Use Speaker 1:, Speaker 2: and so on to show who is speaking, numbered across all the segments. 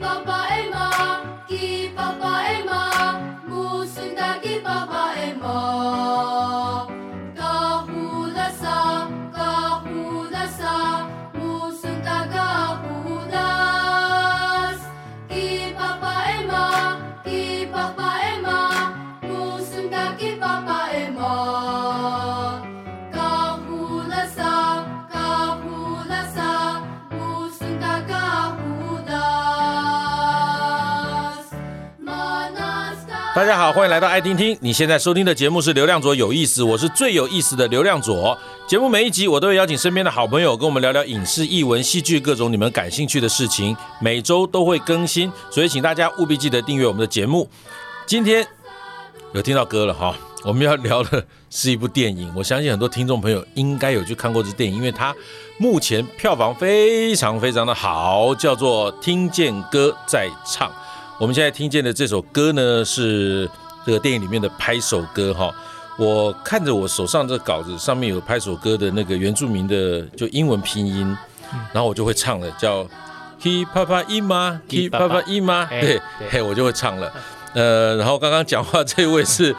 Speaker 1: papa est mort, qui papa est papa. 大家好，欢迎来到爱听听。你现在收听的节目是《流量左有意思》，我是最有意思的流量左。节目每一集我都会邀请身边的好朋友跟我们聊聊影视、译文、戏剧各种你们感兴趣的事情，每周都会更新，所以请大家务必记得订阅我们的节目。今天有听到歌了哈，我们要聊的是一部电影，我相信很多听众朋友应该有去看过这电影，因为它目前票房非常非常的好，叫做《听见歌在唱》。我们现在听见的这首歌呢，是这个电影里面的拍手歌哈。我看着我手上这稿子上面有拍手歌的那个原住民的就英文拼音，然后我就会唱了，叫 Hi Papa Ima Hi Papa Ima，对，嘿，我就会唱了。呃，然后刚刚讲话这位是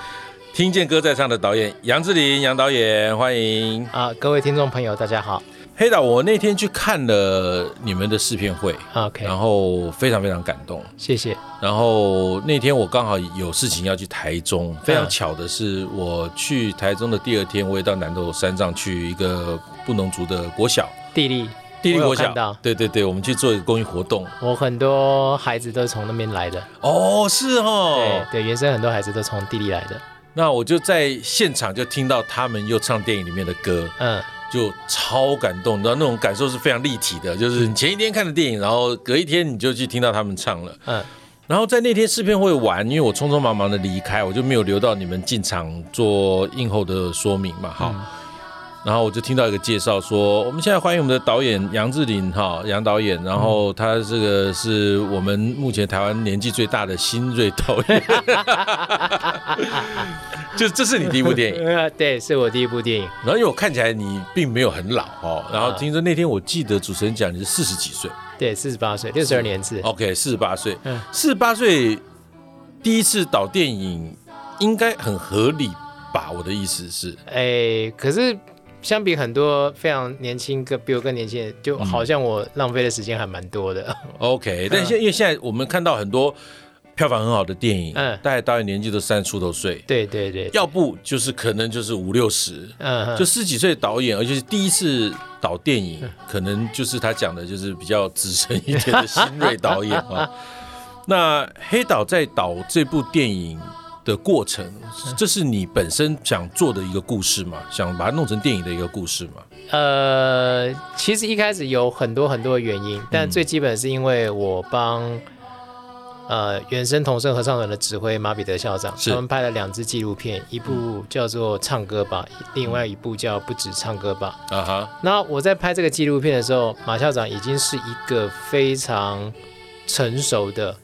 Speaker 1: 听见歌在唱的导演杨志林杨导演，欢迎
Speaker 2: 啊，各位听众朋友，大家好。
Speaker 1: 黑导，我那天去看了你们的试片会
Speaker 2: ，OK，
Speaker 1: 然后非常非常感动，
Speaker 2: 谢谢。
Speaker 1: 然后那天我刚好有事情要去台中，非常巧的是，我去台中的第二天，我也到南投山上去一个布农族的国小，
Speaker 2: 地利
Speaker 1: 地利国小，对对对，我们去做一个公益活动。
Speaker 2: 我很多孩子都是从那边来的，
Speaker 1: 哦，是哦，
Speaker 2: 对对，原生很多孩子都从地利来的。
Speaker 1: 那我就在现场就听到他们又唱电影里面的歌，嗯。就超感动，你知道那种感受是非常立体的。就是你前一天看的电影，然后隔一天你就去听到他们唱了。嗯，然后在那天试片会完，因为我匆匆忙忙的离开，我就没有留到你们进场做映后的说明嘛。哈。嗯然后我就听到一个介绍说，我们现在欢迎我们的导演杨志林哈，杨导演。然后他这个是我们目前台湾年纪最大的新锐导演，就这是你第一部电影？
Speaker 2: 对，是我第一部电影。
Speaker 1: 然后因为我看起来你并没有很老哦，然后听说那天我记得主持人讲你是四十几岁，
Speaker 2: 对，四十八岁，六十二年制。
Speaker 1: OK，四十八岁，四十八岁第一次导电影应该很合理吧？我的意思是，
Speaker 2: 哎，可是。相比很多非常年轻、个比我更年轻的，就好像我浪费的时间还蛮多的。
Speaker 1: OK，但现因为现在我们看到很多票房很好的电影，嗯，大概导演年纪都三十出头岁，
Speaker 2: 对对对，
Speaker 1: 要不就是可能就是五六十，嗯，就十几岁的导演，而且是第一次导电影，可能就是他讲的就是比较资深一点的新锐导演啊。那黑导在导这部电影的过程，这是你本身想做的一个故事吗？想把它弄成电影的一个故事吗？
Speaker 2: 呃，其实一开始有很多很多的原因，但最基本是因为我帮呃原声童声合唱团的指挥马彼得校长，他们拍了两支纪录片，一部叫做《唱歌吧》，另外一部叫《不止唱歌吧》。啊哈。那我在拍这个纪录片的时候，马校长已经是一个非常成熟的。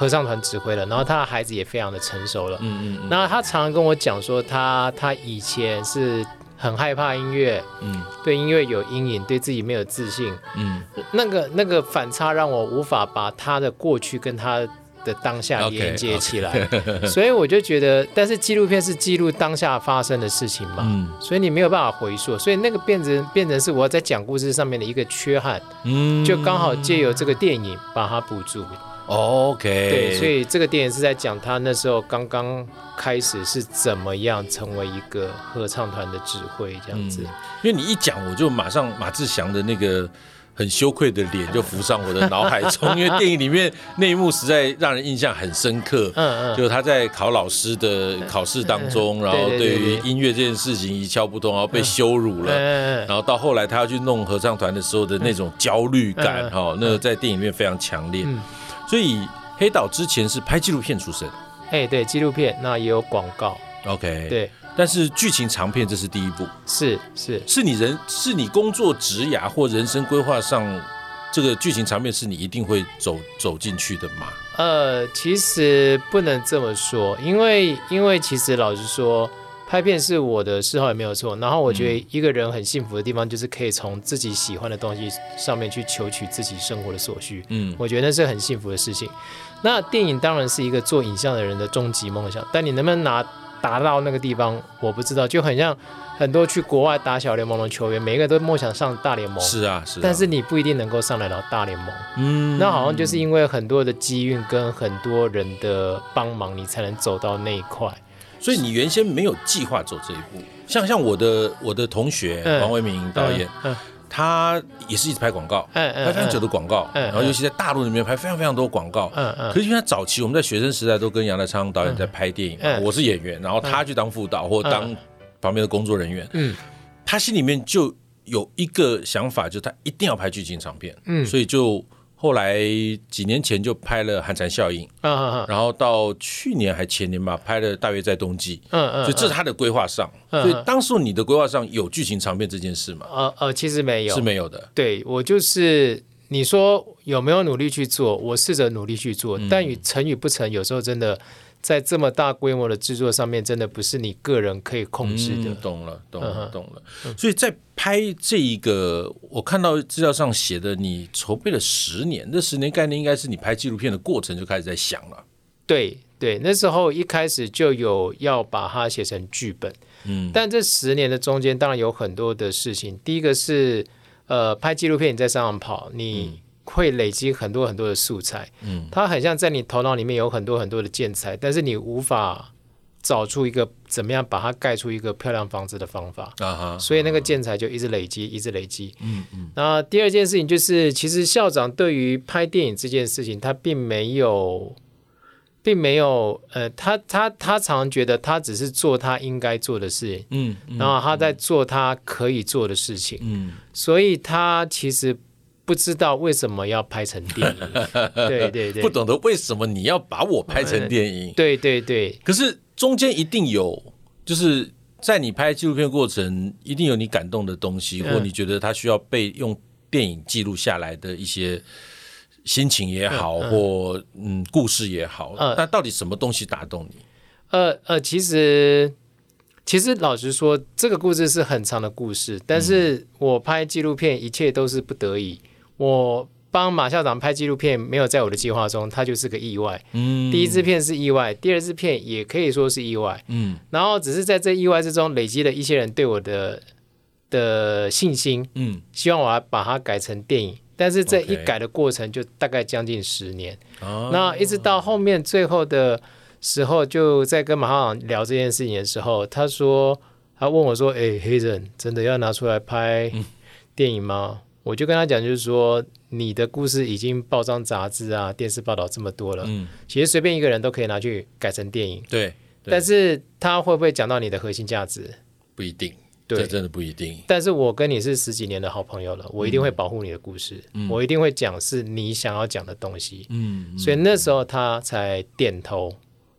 Speaker 2: 合唱团指挥了，然后他的孩子也非常的成熟了。嗯嗯，嗯。然后他常常跟我讲说他，他他以前是很害怕音乐，嗯，对音乐有阴影，对自己没有自信，嗯，那个那个反差让我无法把他的过去跟他的当下连接起来。Okay, okay. 所以我就觉得，但是纪录片是记录当下发生的事情嘛，嗯，所以你没有办法回溯，所以那个变成变成是我在讲故事上面的一个缺憾，嗯，就刚好借由这个电影把它补足。
Speaker 1: OK，
Speaker 2: 对，所以这个电影是在讲他那时候刚刚开始是怎么样成为一个合唱团的指挥这样子。嗯，
Speaker 1: 因为你一讲，我就马上马志祥的那个很羞愧的脸就浮上我的脑海中，因为电影里面那一幕实在让人印象很深刻。嗯嗯，就他在考老师的考试当中，然后对于音乐这件事情一窍不通，然后被羞辱了，然后到后来他要去弄合唱团的时候的那种焦虑感，哈，那个在电影里面非常强烈。所以黑岛之前是拍纪录片出身，
Speaker 2: 哎，对，纪录片那也有广告
Speaker 1: ，OK，
Speaker 2: 对，
Speaker 1: 但是剧情长片这是第一部，
Speaker 2: 是是。
Speaker 1: 是你人是你工作职涯或人生规划上，这个剧情长片是你一定会走走进去的吗？
Speaker 2: 呃，其实不能这么说，因为因为其实老实说。拍片是我的嗜好也没有错。然后我觉得一个人很幸福的地方，就是可以从自己喜欢的东西上面去求取自己生活的所需。嗯，我觉得那是很幸福的事情。那电影当然是一个做影像的人的终极梦想，但你能不能拿达到那个地方，我不知道。就很像很多去国外打小联盟的球员，每一个都梦想上大联盟。
Speaker 1: 是啊，是啊。
Speaker 2: 但是你不一定能够上得了大联盟。嗯。那好像就是因为很多的机运跟很多人的帮忙，你才能走到那一块。
Speaker 1: 所以你原先没有计划走这一步。像像我的我的同学王维明导演。他也是一直拍广告，拍非常久的广告，然后尤其在大陆里面拍非常非常多广告。嗯嗯。可是因为他早期我们在学生时代都跟杨德昌导演在拍电影，我是演员，然后他去当副导或当旁边的工作人员。嗯。他心里面就有一个想法，就是他一定要拍剧情长片。嗯。所以就。后来几年前就拍了《寒蝉效应》，然后到去年还前年吧，拍了《大约在冬季》，嗯嗯，所以这是他的规划上。所以当时你的规划上有剧情长片这件事吗？
Speaker 2: 呃呃，其实没有，
Speaker 1: 是没有的。
Speaker 2: 对，我就是你说有没有努力去做，我试着努力去做，但与成与不成，有时候真的。在这么大规模的制作上面，真的不是你个人可以控制的。
Speaker 1: 嗯、懂了，懂了，懂了。嗯、所以在拍这一个，我看到资料上写的，你筹备了十年。这十年概念应该是你拍纪录片的过程就开始在想了。
Speaker 2: 对对，那时候一开始就有要把它写成剧本。嗯，但这十年的中间，当然有很多的事情。第一个是，呃，拍纪录片你在山上跑，你。嗯会累积很多很多的素材，嗯，它很像在你头脑里面有很多很多的建材，但是你无法找出一个怎么样把它盖出一个漂亮房子的方法，啊哈，所以那个建材就一直累积，一直累积，嗯嗯。那第二件事情就是，其实校长对于拍电影这件事情，他并没有，并没有，呃，他他他常觉得他只是做他应该做的事，嗯，然后他在做他可以做的事情，嗯，所以他其实。不知道为什么要拍成电影，对对对，
Speaker 1: 不懂得为什么你要把我拍成电影，
Speaker 2: 对对对。
Speaker 1: 可是中间一定有，就是在你拍纪录片过程，一定有你感动的东西，或你觉得他需要被用电影记录下来的一些心情也好，或嗯故事也好。那到底什么东西打动你？
Speaker 2: 呃呃，其实。其实老实说，这个故事是很长的故事，但是我拍纪录片一切都是不得已。我帮马校长拍纪录片没有在我的计划中，它就是个意外。嗯，第一支片是意外，第二支片也可以说是意外。嗯，然后只是在这意外之中累积了一些人对我的的信心。嗯，希望我要把它改成电影，但是这一改的过程就大概将近十年。哦，那一直到后面最后的。时候就在跟马校长聊这件事情的时候，他说，他问我说：“哎、欸，黑人真的要拿出来拍电影吗？”嗯、我就跟他讲，就是说你的故事已经报章杂志啊、电视报道这么多了，嗯，其实随便一个人都可以拿去改成电影，
Speaker 1: 对。对，
Speaker 2: 但是他会不会讲到你的核心价值？
Speaker 1: 不一定，对，这真的不一定。
Speaker 2: 但是我跟你是十几年的好朋友了，我一定会保护你的故事，嗯、我一定会讲是你想要讲的东西，嗯。所以那时候他才点头。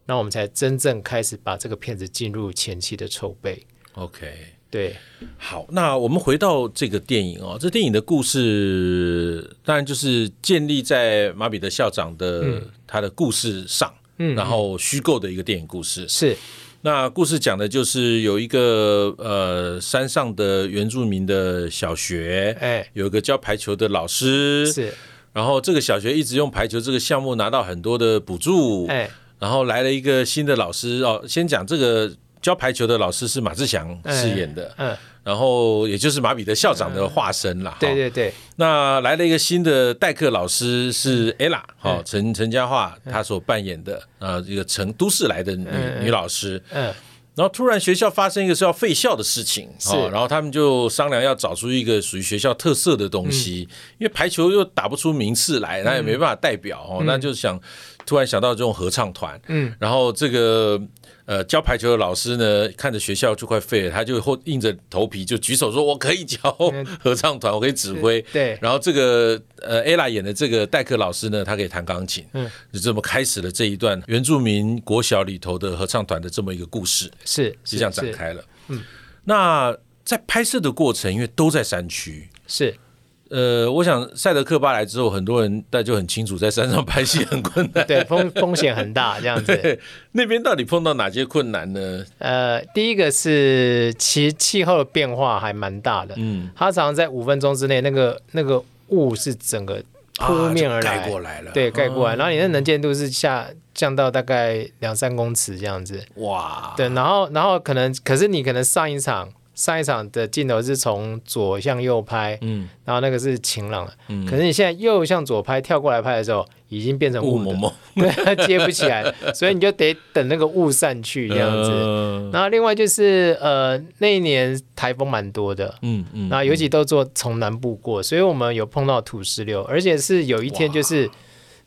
Speaker 2: 那我们才真正开始把这个片子进入前期的筹备。
Speaker 1: OK，
Speaker 2: 对，
Speaker 1: 好，那我们回到这个电影哦，这电影的故事当然就是建立在马彼得校长的、嗯、他的故事上，嗯，然后虚构的一个电影故事
Speaker 2: 是。
Speaker 1: 那故事讲的就是有一个呃山上的原住民的小学，哎，有一个教排球的老师是，然后这个小学一直用排球这个项目拿到很多的补助，哎。然后来了一个新的老师哦，先讲这个教排球的老师是马志祥饰演的，嗯，嗯然后也就是马彼得校长的化身啦。
Speaker 2: 对对对。
Speaker 1: 那来了一个新的代课老师是 Ella，哈、嗯，陈陈嘉桦她所扮演的啊，一个成都市来的女、嗯、女老师，嗯。然后突然学校发生一个是要废校的事情，是，然后他们就商量要找出一个属于学校特色的东西，嗯、因为排球又打不出名次来，那、嗯、也没办法代表哦，嗯、那就想突然想到这种合唱团，嗯，然后这个。呃，教排球的老师呢，看着学校就快废了，他就后硬着头皮就举手说：“我可以教合唱团，我可以指挥。”对。然后这个呃，Ella 演的这个代课老师呢，他可以弹钢琴。嗯。就这么开始了这一段原住民国小里头的合唱团的这么一个故事，
Speaker 2: 是
Speaker 1: 就这样展开了。嗯。那在拍摄的过程，因为都在山区，
Speaker 2: 是
Speaker 1: 呃，我想赛德克巴来之后，很多人大家就很清楚，在山上拍戏很困难，
Speaker 2: 对，风风险很大，这样子。
Speaker 1: 那边到底碰到哪些困难呢？
Speaker 2: 呃，第一个是其气候的变化还蛮大的，嗯，它常常在五分钟之内，那个那个雾是整个扑面而来，
Speaker 1: 盖过来了，
Speaker 2: 对，盖过来，然后你的能见度是下降到大概两三公尺这样子，
Speaker 1: 哇，
Speaker 2: 对，然后然后可能，可是你可能上一场。上一场的镜头是从左向右拍，嗯，然后那个是晴朗的，嗯，可是你现在右向左拍，跳过来拍的时候，已经变成雾蒙蒙，对，它接不起来，所以你就得等那个雾散去这样子。呃、然后另外就是呃，那一年台风蛮多的，嗯嗯，然后尤其都做从南部过，所以我们有碰到土石流，而且是有一天就是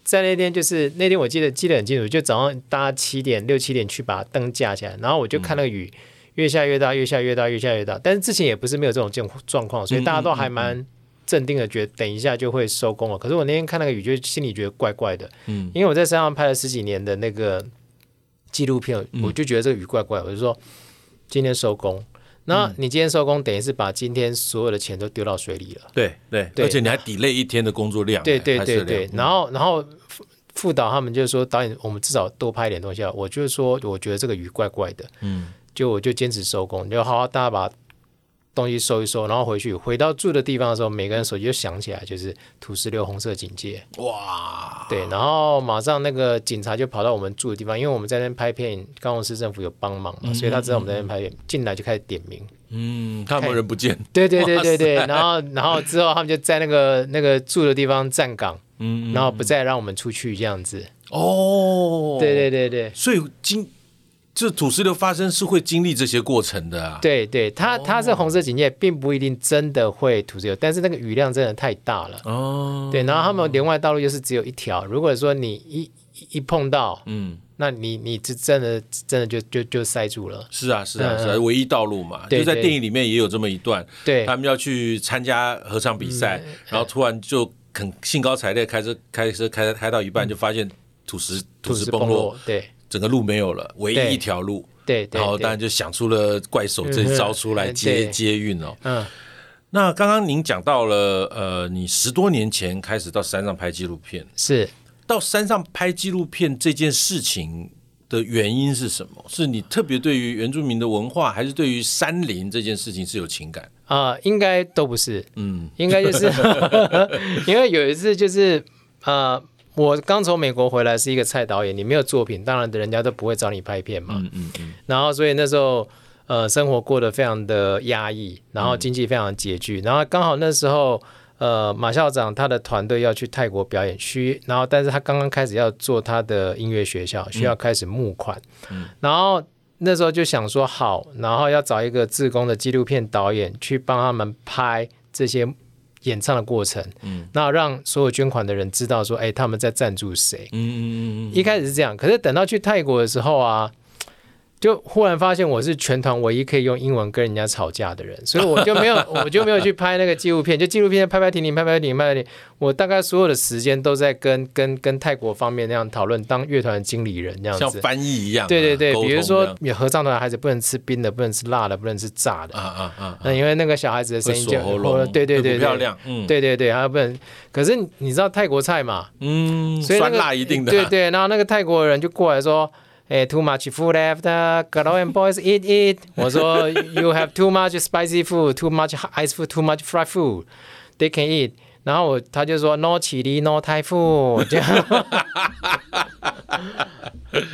Speaker 2: 在那天就是那天我记得记得很清楚，就早上大家七点六七点去把灯架起来，然后我就看那个雨。嗯越下越大，越下越大，越下越大。但是之前也不是没有这种状状况，所以大家都还蛮镇定的，觉得等一下就会收工了。可是我那天看那个雨，就心里觉得怪怪的。嗯，因为我在山上拍了十几年的那个纪录片，我就觉得这个雨怪怪。我就说今天收工，那你今天收工，等于是把今天所有的钱都丢到水里了。
Speaker 1: 对对，而且你还 delay 一天的工作量。
Speaker 2: 对对对对，然后然后副导他们就说，导演，我们至少多拍一点东西啊。我就是说，我觉得这个雨怪怪的。嗯。就我就坚持收工，就好好大家把东西收一收，然后回去回到住的地方的时候，每个人手机就响起来，就是土石流红色警戒。哇！对，然后马上那个警察就跑到我们住的地方，因为我们在那边拍片，高雄市政府有帮忙嘛，嗯、所以他知道我们在那边拍片，进来就开始点名。嗯，
Speaker 1: 看有没有人不见。
Speaker 2: 对对对对对，然后然后之后他们就在那个那个住的地方站岗，嗯，然后不再让我们出去这样子。哦，对对对对，
Speaker 1: 所以今。这土石流发生是会经历这些过程的啊。
Speaker 2: 对对，它它是红色警戒，并不一定真的会土石流，但是那个雨量真的太大了。哦。对，然后他们连外道路又是只有一条，如果说你一一碰到，嗯，那你你这真的真的就就就塞住了。
Speaker 1: 是啊是啊是啊，唯一道路嘛，就在电影里面也有这么一段，对，他们要去参加合唱比赛，然后突然就很兴高采烈开车开车开开到一半，就发现土石土石崩落，对。整个路没有了，唯一一条路，对，对，然后当然就想出了怪手这一招出来接接运哦。嗯，那刚刚您讲到了，呃，你十多年前开始到山上拍纪录片，是到山上拍纪录片这件事情的原因是什么？是你特别对于原住民的文化，还是对于山林这件事情是有情感？
Speaker 2: 啊、呃，应该都不是，嗯，应该就是 因为有一次就是呃。我刚从美国回来，是一个菜导演，你没有作品，当然人家都不会找你拍片嘛。嗯嗯嗯。然后，所以那时候，呃，生活过得非常的压抑，然后经济非常拮据，然后刚好那时候，呃，马校长他的团队要去泰国表演，需，然后但是他刚刚开始要做他的音乐学校，需要开始募款。嗯。然后那时候就想说好，然后要找一个自工的纪录片导演去帮他们拍这些。演唱的过程，嗯，那让所有捐款的人知道说，哎，他们在赞助谁，嗯嗯嗯嗯，一开始是这样，可是等到去泰国的时候啊。就忽然发现我是全团唯一可以用英文跟人家吵架的人，所以我就没有，我就没有去拍那个纪录片。就纪录片拍拍停停，拍拍停停，拍拍停。我大概所有的时间都在跟跟跟泰国方面那样讨论，当乐团的经理人那样子，
Speaker 1: 像翻译一样。
Speaker 2: 对对对，比如说有合唱团的孩子不能吃冰的，不能吃辣的，不能吃炸的。啊啊啊！那因为那个小孩子的声音就对对对漂亮，嗯，对对对，还不能。可是你知道泰国菜嘛？嗯，酸辣一定的。对对，然后那个泰国人就过来说。哎，too much food left, girl and boys eat it。我说，you have too much spicy food, too much ice food, too much fried food, they can eat。然后我他就说，no chili, no Thai food。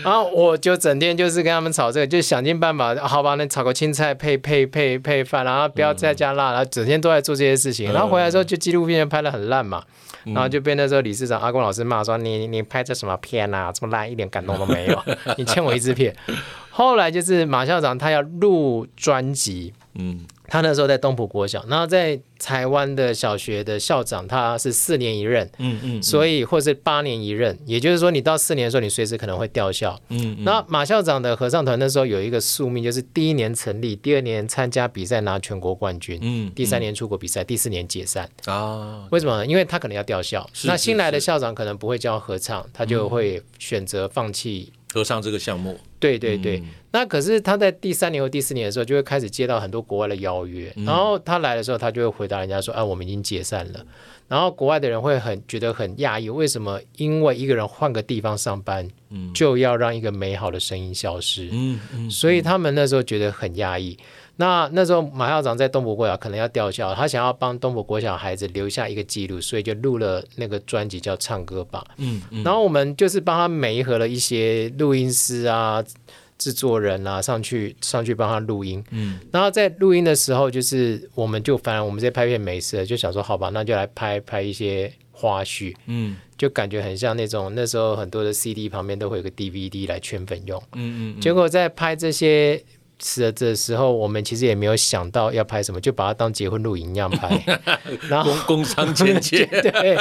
Speaker 2: 然后我就整天就是跟他们吵这个，就想尽办法，好吧，那炒个青菜配配配配饭，然后不要再加辣，然后整天都在做这些事情。然后回来之后，就纪录片拍得很烂嘛。然后就被那时候理事长阿公老师骂说，你你拍这什么片啊，这么烂，一点感动都没有，你欠我一支片。后来就是马校长他要录专辑，嗯。他那时候在东浦国小，然后在台湾的小学的校长，他是四年一任，嗯嗯，嗯所以或是八年一任，也就是说你到四年的时候，你随时可能会调校，嗯，那、嗯、马校长的合唱团那时候有一个宿命，就是第一年成立，第二年参加比赛拿全国冠军，嗯，第三年出国比赛，第四年解散啊？为什么呢？因为他可能要调校，是是是，那新来的校长可能不会教合唱，他就会选择放弃。
Speaker 1: 合唱这个项目，
Speaker 2: 对对对。嗯、那可是他在第三年或第四年的时候，就会开始接到很多国外的邀约，嗯、然后他来的时候，他就会回答人家说：“啊，我们已经解散了。”然后国外的人会很觉得很讶异，为什么因为一个人换个地方上班，嗯、就要让一个美好的声音消失？嗯嗯、所以他们那时候觉得很讶异。那那时候马校长在东博国小可能要调校，他想要帮东博国小孩子留下一个记录，所以就录了那个专辑叫《唱歌吧》。嗯嗯，然后我们就是帮他媒合了一些录音师啊、制作人啊上去上去帮他录音。嗯，然后在录音的时候，就是我们就反正我们这些拍片没事了，就想说好吧，那就来拍拍一些花絮。嗯，就感觉很像那种那时候很多的 CD 旁边都会有个 DVD 来圈粉用。嗯，嗯嗯，结果在拍这些。是的，这时候我们其实也没有想到要拍什么，就把它当结婚录影一样拍，然后
Speaker 1: 工商剪接。
Speaker 2: 对，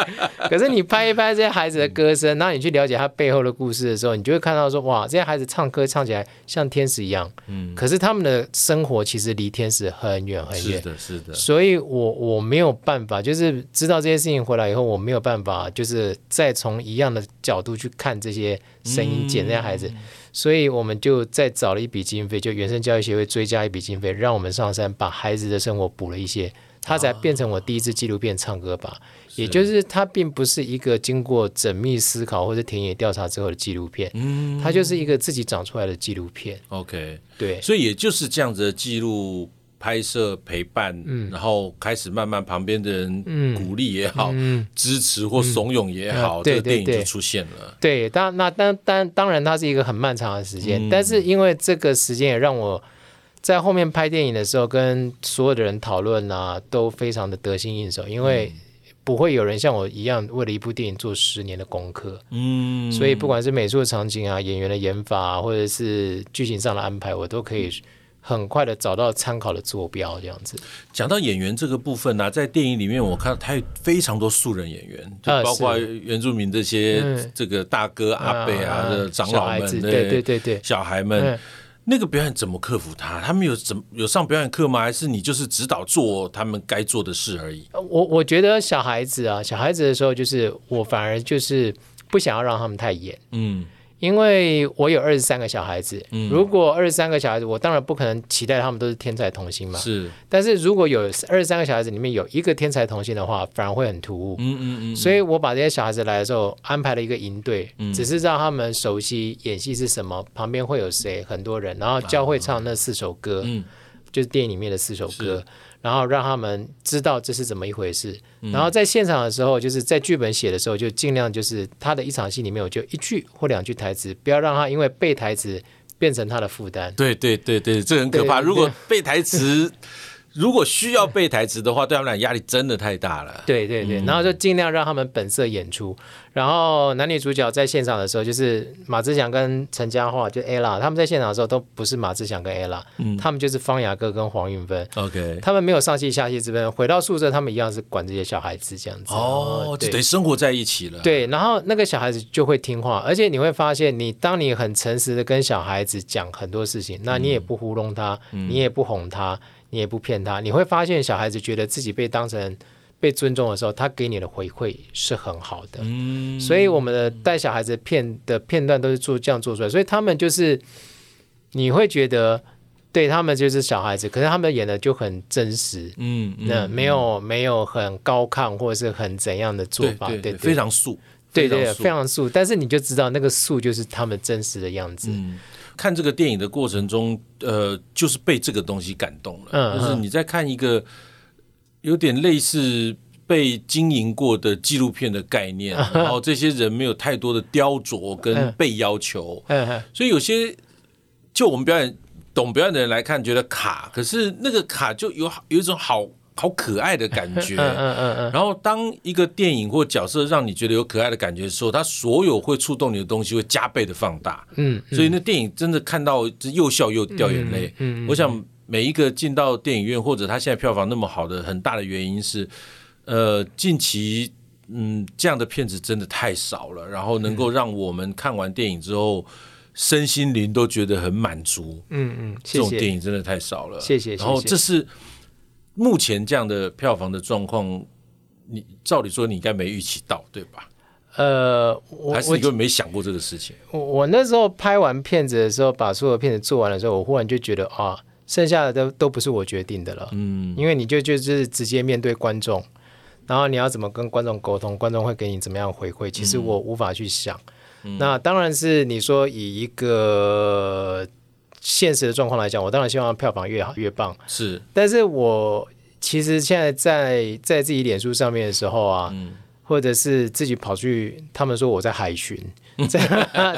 Speaker 2: 可是你拍一拍这些孩子的歌声，然后你去了解他背后的故事的时候，你就会看到说，哇，这些孩子唱歌唱起来像天使一样。嗯。可是他们的生活其实离天使很远很远。
Speaker 1: 是的，是的。
Speaker 2: 所以我我没有办法，就是知道这些事情回来以后，我没有办法，就是再从一样的角度去看这些声音剪这些孩子。嗯所以我们就再找了一笔经费，就原生教育协会追加一笔经费，让我们上山把孩子的生活补了一些，他才变成我第一支纪录片《唱歌吧》，也就是它并不是一个经过缜密思考或者田野调查之后的纪录片，嗯，它就是一个自己长出来的纪录片。
Speaker 1: OK，
Speaker 2: 对，
Speaker 1: 所以也就是这样子的记录。拍摄陪伴，嗯，然后开始慢慢旁边的人鼓励也好，嗯、支持或怂恿也好，嗯、这个电影就出现了。
Speaker 2: 对，当那当当当然，它是一个很漫长的时间，嗯、但是因为这个时间也让我在后面拍电影的时候，跟所有的人讨论啊，都非常的得心应手，因为不会有人像我一样为了一部电影做十年的功课。嗯，所以不管是美术的场景啊、演员的演法啊，或者是剧情上的安排，我都可以。很快的找到参考的坐标，这样子。
Speaker 1: 讲到演员这个部分呢、啊，在电影里面我看到他有非常多素人演员，就包括原住民这些这个大哥、嗯、阿伯啊的长老们，
Speaker 2: 对对对对，
Speaker 1: 小孩们，嗯、那个表演怎么克服他？他们有怎有上表演课吗？还是你就是指导做他们该做的事而已？
Speaker 2: 我我觉得小孩子啊，小孩子的时候，就是我反而就是不想要让他们太演，嗯。因为我有二十三个小孩子，嗯、如果二十三个小孩子，我当然不可能期待他们都是天才童星嘛。是，但是如果有二十三个小孩子里面有一个天才童星的话，反而会很突兀。嗯嗯嗯。所以我把这些小孩子来的时候，安排了一个营队，嗯、只是让他们熟悉演戏是什么，旁边会有谁，很多人，然后教会唱那四首歌，嗯、就是电影里面的四首歌。然后让他们知道这是怎么一回事。嗯、然后在现场的时候，就是在剧本写的时候，就尽量就是他的一场戏里面，我就一句或两句台词，不要让他因为背台词变成他的负担。
Speaker 1: 对对对对，这很可怕。如果背台词。如果需要背台词的话，对他们俩压力真的太大了。
Speaker 2: 对对对，然后就尽量让他们本色演出。然后男女主角在现场的时候，就是马志祥跟陈嘉桦，就 Ella，他们在现场的时候都不是马志祥跟 Ella，嗯，他们就是方雅哥跟黄韵芬。OK，他们没有上戏下戏之分，回到宿舍他们一样是管这些小孩子这样子。
Speaker 1: 哦，对，等于生活在一起了。
Speaker 2: 对，然后那个小孩子就会听话，而且你会发现，你当你很诚实的跟小孩子讲很多事情，那你也不糊弄他，你也不哄他。你也不骗他，你会发现小孩子觉得自己被当成被尊重的时候，他给你的回馈是很好的。嗯，所以我们的带小孩子片的片段都是做这样做出来，所以他们就是你会觉得对他们就是小孩子，可是他们演的就很真实。嗯，那没有没有很高亢或者是很怎样的做法，对对，非
Speaker 1: 常素，
Speaker 2: 对对，非常素。但是你就知道那个素就是他们真实的样子。嗯。
Speaker 1: 看这个电影的过程中，呃，就是被这个东西感动了。嗯，就是你在看一个有点类似被经营过的纪录片的概念，嗯、然后这些人没有太多的雕琢跟被要求，所以有些就我们表演懂表演的人来看觉得卡，可是那个卡就有有一种好。好可爱的感觉，嗯嗯嗯嗯。然后当一个电影或角色让你觉得有可爱的感觉的时候，它所有会触动你的东西会加倍的放大，嗯。所以那电影真的看到又笑又掉眼泪。嗯，我想每一个进到电影院或者他现在票房那么好的很大的原因是，呃，近期嗯这样的片子真的太少了，然后能够让我们看完电影之后身心灵都觉得很满足。嗯嗯，这种电影真的太少了。
Speaker 2: 谢谢。
Speaker 1: 然后这是。目前这样的票房的状况，你照理说你应该没预期到，对吧？
Speaker 2: 呃，
Speaker 1: 还是你根本没想过这个事情？
Speaker 2: 我我那时候拍完片子的时候，把所有片子做完的时候，我忽然就觉得啊，剩下的都都不是我决定的了。嗯，因为你就就是直接面对观众，然后你要怎么跟观众沟通，观众会给你怎么样回馈，其实我无法去想。嗯、那当然是你说以一个现实的状况来讲，我当然希望票房越好越棒。
Speaker 1: 是，但
Speaker 2: 是我其实现在在在自己脸书上面的时候啊。嗯或者是自己跑去，他们说我在海巡，在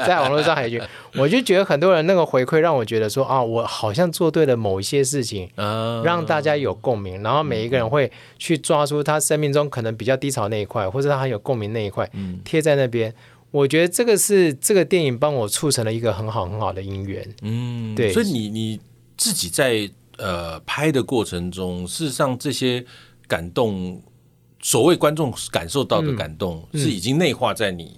Speaker 2: 在网络上海巡，我就觉得很多人那个回馈让我觉得说啊，我好像做对了某一些事情，让大家有共鸣，然后每一个人会去抓出他生命中可能比较低潮那一块，或者他很有共鸣那一块，贴在那边。我觉得这个是这个电影帮我促成了一个很好很好的姻缘。嗯，对。
Speaker 1: 所以你你自己在呃拍的过程中，事实上这些感动。所谓观众感受到的感动，是已经内化在你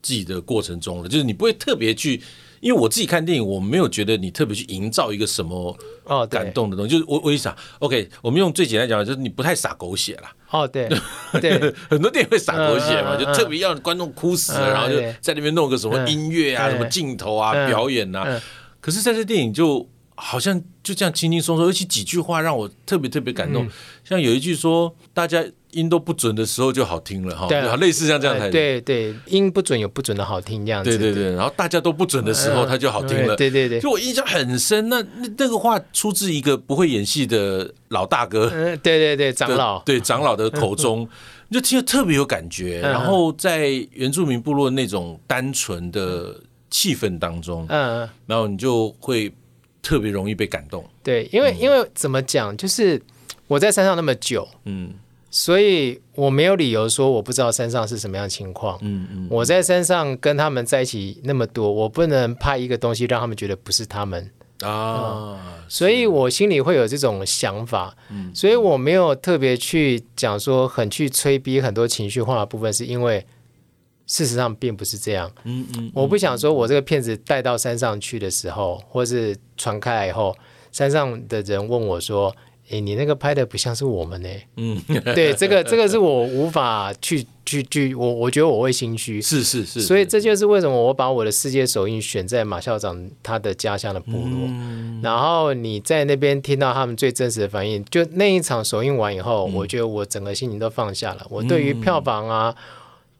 Speaker 1: 自己的过程中了。就是你不会特别去，因为我自己看电影，我没有觉得你特别去营造一个什么哦感动的东西。就是我我一想，OK，我们用最简单讲，就是你不太洒狗血了。
Speaker 2: 哦，对 对，
Speaker 1: 很多电影会洒狗血嘛，就特别让观众哭死了，然后就在那边弄个什么音乐啊、什么镜头啊、表演啊。可是在这电影就好像就这样轻轻松松，尤其几句话让我特别特别感动。像有一句说，大家。音都不准的时候就好听了哈，对，类似像这样才
Speaker 2: 对对，音不准有不准的好听这样子，
Speaker 1: 对对对，然后大家都不准的时候，它就好听了，对对对，就我印象很深。那那那个话出自一个不会演戏的老大哥，
Speaker 2: 嗯，对对对，长老，
Speaker 1: 对长老的口中，就听得特别有感觉。然后在原住民部落那种单纯的气氛当中，嗯，然后你就会特别容易被感动。
Speaker 2: 对，因为因为怎么讲，就是我在山上那么久，嗯。所以我没有理由说我不知道山上是什么样的情况。嗯嗯，我在山上跟他们在一起那么多，我不能拍一个东西让他们觉得不是他们啊。所以我心里会有这种想法。嗯，所以我没有特别去讲说很去催逼很多情绪化的部分，是因为事实上并不是这样。嗯嗯，我不想说我这个片子带到山上去的时候，或是传开来以后，山上的人问我说。哎，你那个拍的不像是我们呢。嗯，对，这个这个是我无法去去去，我我觉得我会心虚。
Speaker 1: 是是是，
Speaker 2: 所以这就是为什么我把我的世界首映选在马校长他的家乡的部落。嗯、然后你在那边听到他们最真实的反应，就那一场首映完以后，嗯、我觉得我整个心情都放下了。我对于票房啊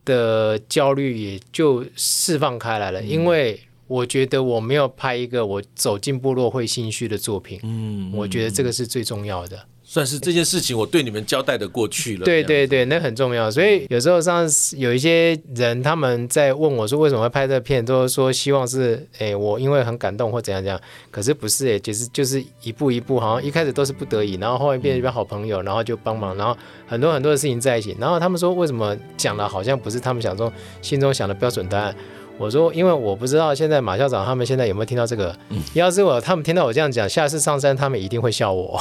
Speaker 2: 的焦虑也就释放开来了，嗯、因为。我觉得我没有拍一个我走进部落会心虚的作品，嗯，我觉得这个是最重要的，
Speaker 1: 算是这件事情我对你们交代的过去了。
Speaker 2: 对对对，那很重要。所以有时候像有一些人他们在问我说为什么会拍这片，都说希望是哎我因为很感动或怎样怎样，可是不是哎，其实就是一步一步，好像一开始都是不得已，然后后面变成一个好朋友，然后就帮忙，然后很多很多的事情在一起，然后他们说为什么讲的好像不是他们想中心中想的标准答案。我说，因为我不知道现在马校长他们现在有没有听到这个。嗯、要是我他们听到我这样讲，下次上山他们一定会笑我。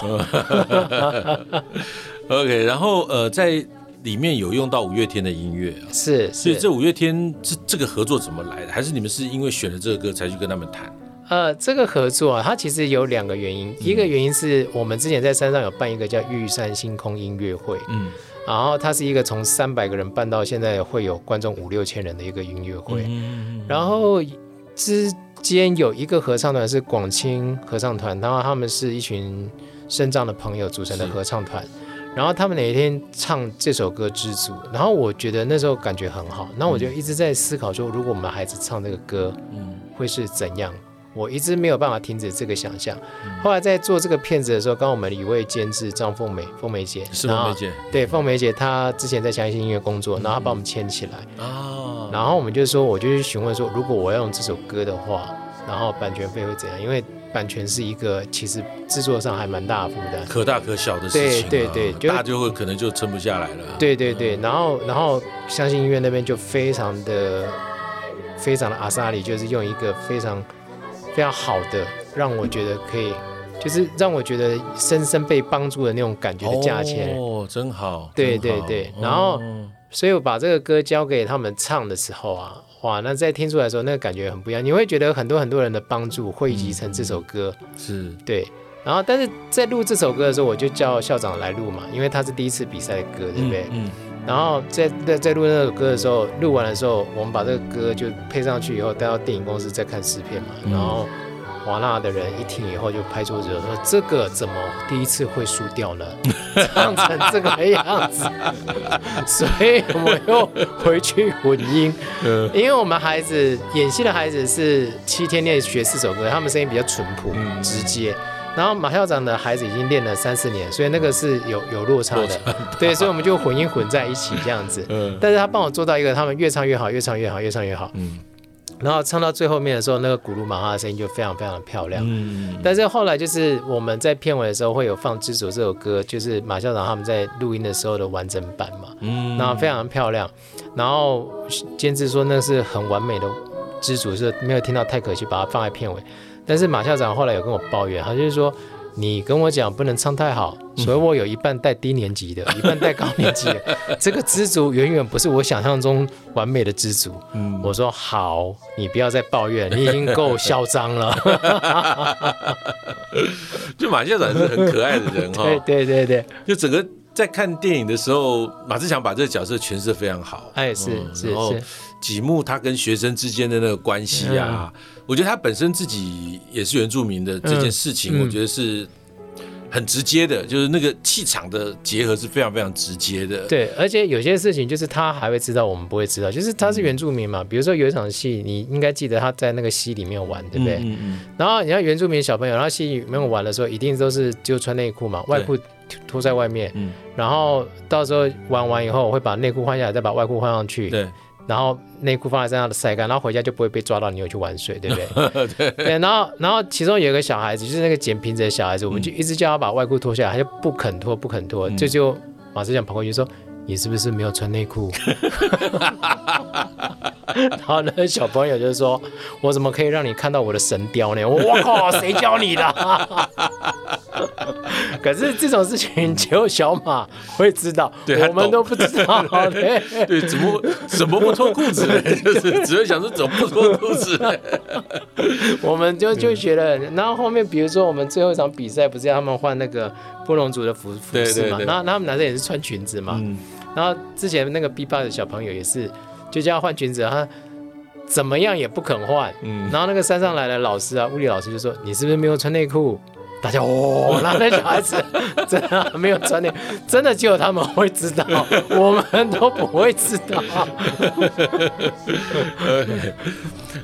Speaker 1: OK，然后呃，在里面有用到五月天的音乐啊，
Speaker 2: 是，
Speaker 1: 所以这五月天这这个合作怎么来的？还是你们是因为选了这个歌才去跟他们谈？
Speaker 2: 呃，这个合作啊，它其实有两个原因，嗯、一个原因是我们之前在山上有办一个叫玉山星空音乐会，嗯。然后它是一个从三百个人办到现在会有观众五六千人的一个音乐会，然后之间有一个合唱团是广清合唱团，然后他们是一群身障的朋友组成的合唱团，然后他们哪一天唱这首歌知足，然后我觉得那时候感觉很好，那我就一直在思考说，如果我们孩子唱这个歌，会是怎样？我一直没有办法停止这个想象。后来在做这个片子的时候，刚我们一位监制张凤梅，凤梅姐
Speaker 1: 是凤梅姐，
Speaker 2: 对，凤梅姐她之前在相信音乐工作，然后她把我们牵起来。哦。然后我们就说，我就去询问说，如果我要用这首歌的话，然后版权费会怎样？因为版权是一个其实制作上还蛮大的负担，
Speaker 1: 可大可小的事情。
Speaker 2: 对对对，
Speaker 1: 大就会可能就撑不下来了。
Speaker 2: 对对对，然后然后相信音乐那边就非常的非常的阿萨里，就是用一个非常。非常好的，让我觉得可以，就是让我觉得深深被帮助的那种感觉的价钱
Speaker 1: 哦，真好，
Speaker 2: 对对对。然后，哦、所以我把这个歌交给他们唱的时候啊，哇，那在听出来的时候，那个感觉很不一样。你会觉得很多很多人的帮助汇集成这首歌，
Speaker 1: 嗯、是
Speaker 2: 对。然后，但是在录这首歌的时候，我就叫校长来录嘛，因为他是第一次比赛的歌，对不对？嗯。嗯然后在在在录那首歌的时候，录完的时候，我们把这个歌就配上去以后，带到电影公司再看试片嘛。然后华纳的人一听以后就拍桌子说：“这个怎么第一次会输掉呢？唱 成这个样子。” 所以我又回去混音，因为我们孩子演戏的孩子是七天练学四首歌，他们声音比较淳朴直接。然后马校长的孩子已经练了三四年，所以那个是有有落差的，对，所以我们就混音混在一起这样子。嗯，但是他帮我做到一个，他们越唱越好，越唱越好，越唱越好。嗯，然后唱到最后面的时候，那个古鲁玛哈的声音就非常非常的漂亮。嗯，但是后来就是我们在片尾的时候会有放《知足》这首歌，就是马校长他们在录音的时候的完整版嘛。嗯，然后非常漂亮。然后监制说那是很完美的《知足》，是没有听到太可惜，把它放在片尾。但是马校长后来有跟我抱怨，他就是说，你跟我讲不能唱太好，所以我有一半带低年级的，一半带高年级的，这个知足远远不是我想象中完美的知足。嗯，我说好，你不要再抱怨，你已经够嚣张了。
Speaker 1: 就马校长是很可爱的人 哈，
Speaker 2: 对对对对，
Speaker 1: 就整个在看电影的时候，马志强把这个角色诠释得非常好。
Speaker 2: 哎，是是是。
Speaker 1: 几幕他跟学生之间的那个关系啊，嗯、我觉得他本身自己也是原住民的这件事情，我觉得是很直接的，嗯、就是那个气场的结合是非常非常直接的。
Speaker 2: 对，而且有些事情就是他还会知道，我们不会知道，就是他是原住民嘛。嗯、比如说有一场戏，你应该记得他在那个溪里面玩，对不对？嗯嗯。然后你看原住民小朋友，然后溪里面玩的时候，一定都是就穿内裤嘛，外裤脱在外面。嗯。然后到时候玩完以后，我会把内裤换下来，再把外裤换上去。对。然后内裤放在身上的晒干，然后回家就不会被抓到你有去玩水，对不对？对，对。然后，然后其中有一个小孩子，就是那个捡瓶子的小孩子，我们就一直叫他把外裤脱下来，他就不肯脱，不肯脱。这、嗯、就，就马志强跑过去说：“你是不是没有穿内裤？” 然后那个小朋友就说：“我怎么可以让你看到我的神雕呢？”我靠，谁教你的？可是这种事情只有小马会知道，对我们都不知道。对，
Speaker 1: 对，怎么怎么不脱裤子呢？就是只会想说怎么不脱裤子呢？
Speaker 2: 我们就就觉得，然后后面比如说我们最后一场比赛，不是要他们换那个布隆族的服服饰嘛？然后他们男生也是穿裙子嘛。然后之前那个 B 八的小朋友也是，就叫他换裙子，他怎么样也不肯换。然后那个山上来的老师啊，物理老师就说：“你是不是没有穿内裤？”大家哦，那那小孩子 真的没有穿内，真的只有他们会知道，我们都不会知道。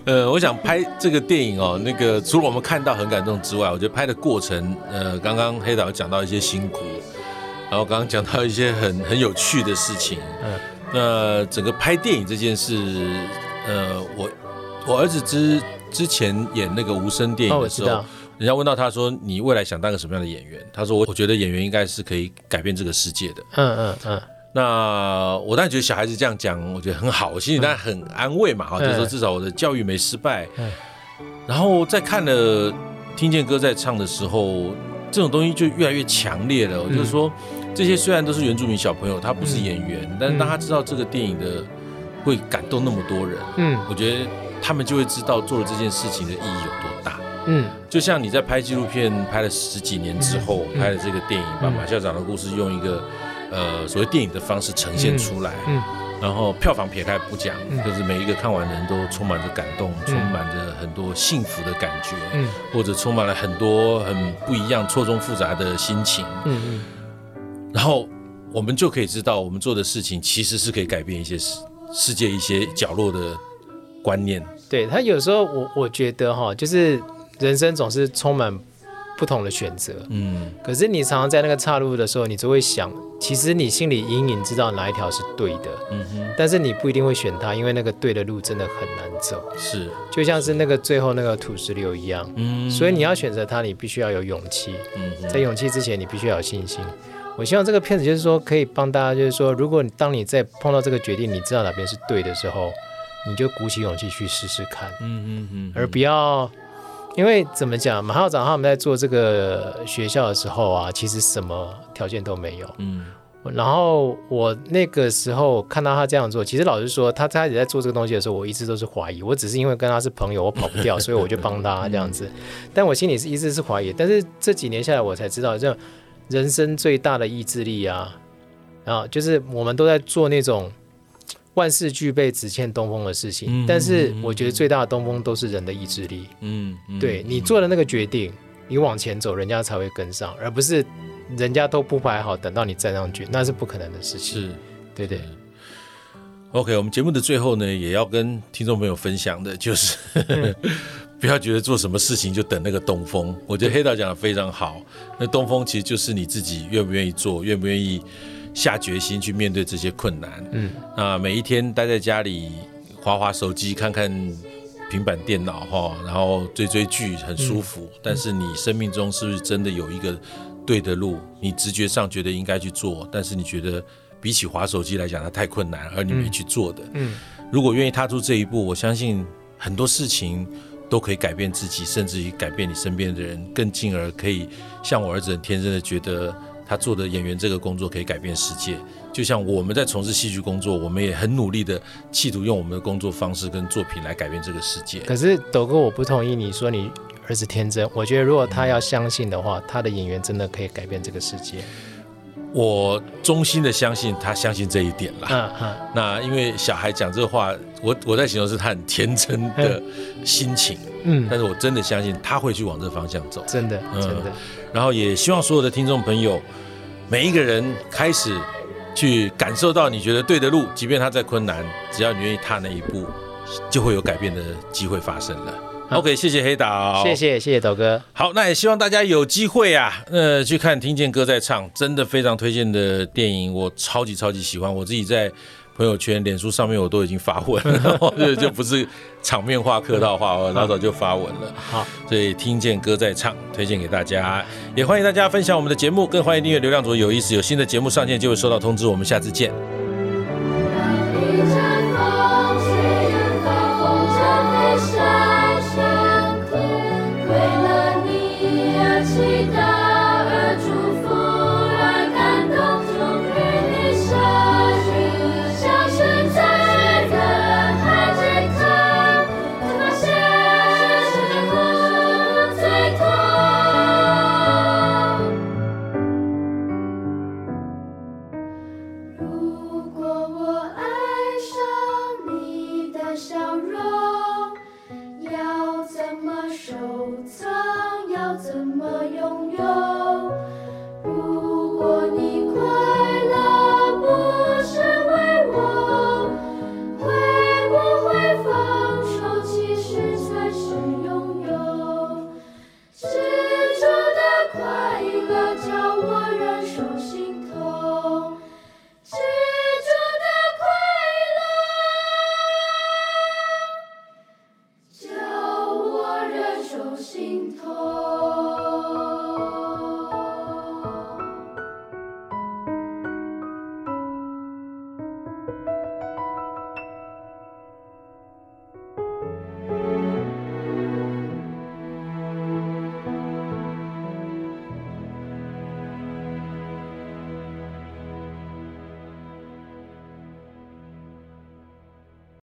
Speaker 1: 呃，我想拍这个电影哦，那个除了我们看到很感动之外，我觉得拍的过程，呃，刚刚黑导讲到一些辛苦，然后刚刚讲到一些很很有趣的事情。嗯，那整个拍电影这件事，呃，我我儿子之之前演那个无声电影的时候。哦人家问到他说：“你未来想当个什么样的演员？”他说：“我我觉得演员应该是可以改变这个世界的。”嗯嗯嗯。那我当然觉得小孩子这样讲，我觉得很好，我心里当然很安慰嘛。哈、嗯，就是说至少我的教育没失败。嗯。然后在看了听见歌在唱的时候，这种东西就越来越强烈了。我、就是说，这些虽然都是原住民小朋友，他不是演员，嗯、但是当他知道这个电影的会感动那么多人，嗯，我觉得他们就会知道做了这件事情的意义有多大。嗯，就像你在拍纪录片拍了十几年之后，嗯、拍了这个电影，嗯、把马校长的故事用一个呃所谓电影的方式呈现出来，嗯，嗯。然后票房撇开不讲，嗯、就是每一个看完的人都充满着感动，嗯、充满着很多幸福的感觉，嗯，或者充满了很多很不一样、错综复杂的心情，嗯嗯，然后我们就可以知道，我们做的事情其实是可以改变一些世世界一些角落的观念。
Speaker 2: 对，他有时候我我觉得哈，就是。人生总是充满不同的选择，嗯，可是你常常在那个岔路的时候，你就会想，其实你心里隐隐知道哪一条是对的，嗯哼，但是你不一定会选它，因为那个对的路真的很难走，是，就像是那个最后那个土石流一样，嗯，所以你要选择它，你必须要有勇气，嗯，在勇气之前，你必须要有信心。我希望这个片子就是说，可以帮大家，就是说，如果你当你在碰到这个决定，你知道哪边是对的时候，你就鼓起勇气去试试看，嗯嗯嗯，而不要。因为怎么讲，马校长他们在做这个学校的时候啊，其实什么条件都没有。嗯，然后我那个时候看到他这样做，其实老实说，他开始在做这个东西的时候，我一直都是怀疑。我只是因为跟他是朋友，我跑不掉，所以我就帮他这样子。但我心里是一直是怀疑。但是这几年下来，我才知道，这人生最大的意志力啊，啊，就是我们都在做那种万事俱备只欠东风的事情，嗯、但是我觉得最大的东风都是人的意志力。嗯，嗯对你做的那个决定，你往前走，人家才会跟上，而不是人家都不排好，等到你站上去，那是不可能的事情。是，对对。
Speaker 1: OK，我们节目的最后呢，也要跟听众朋友分享的就是，嗯、不要觉得做什么事情就等那个东风。我觉得黑道讲的非常好，那东风其实就是你自己愿不愿意做，愿不愿意下决心去面对这些困难。嗯，那每一天待在家里滑滑手机、看看平板电脑哈，然后追追剧很舒服。嗯、但是你生命中是不是真的有一个对的路？你直觉上觉得应该去做，但是你觉得？比起滑手机来讲，它太困难，而你没去做的。嗯，嗯，如果愿意踏出这一步，我相信很多事情都可以改变自己，甚至于改变你身边的人，更进而可以像我儿子很天真的觉得，他做的演员这个工作可以改变世界。就像我们在从事戏剧工作，我们也很努力的企图用我们的工作方式跟作品来改变这个世界。
Speaker 2: 可是斗哥，我不同意你说你儿子天真。我觉得如果他要相信的话，他的演员真的可以改变这个世界。
Speaker 1: 我衷心的相信他相信这一点了。嗯嗯。那因为小孩讲这话，我我在形容是他很天真的心情。嗯。但是我真的相信他会去往这方向走。
Speaker 2: 真的，真的。
Speaker 1: 然后也希望所有的听众朋友，每一个人开始去感受到你觉得对的路，即便他再困难，只要你愿意踏那一步，就会有改变的机会发生了。OK，谢谢黑导，
Speaker 2: 谢谢谢谢斗哥。
Speaker 1: 好，那也希望大家有机会啊，呃，去看《听见歌在唱》，真的非常推荐的电影，我超级超级喜欢。我自己在朋友圈、脸书上面我都已经发文了，就就不是场面话、客套话，我老早就发文了。好，所以《听见歌在唱》推荐给大家，也欢迎大家分享我们的节目，更欢迎订阅流量组有意思，有新的节目上线就会收到通知。我们下次见。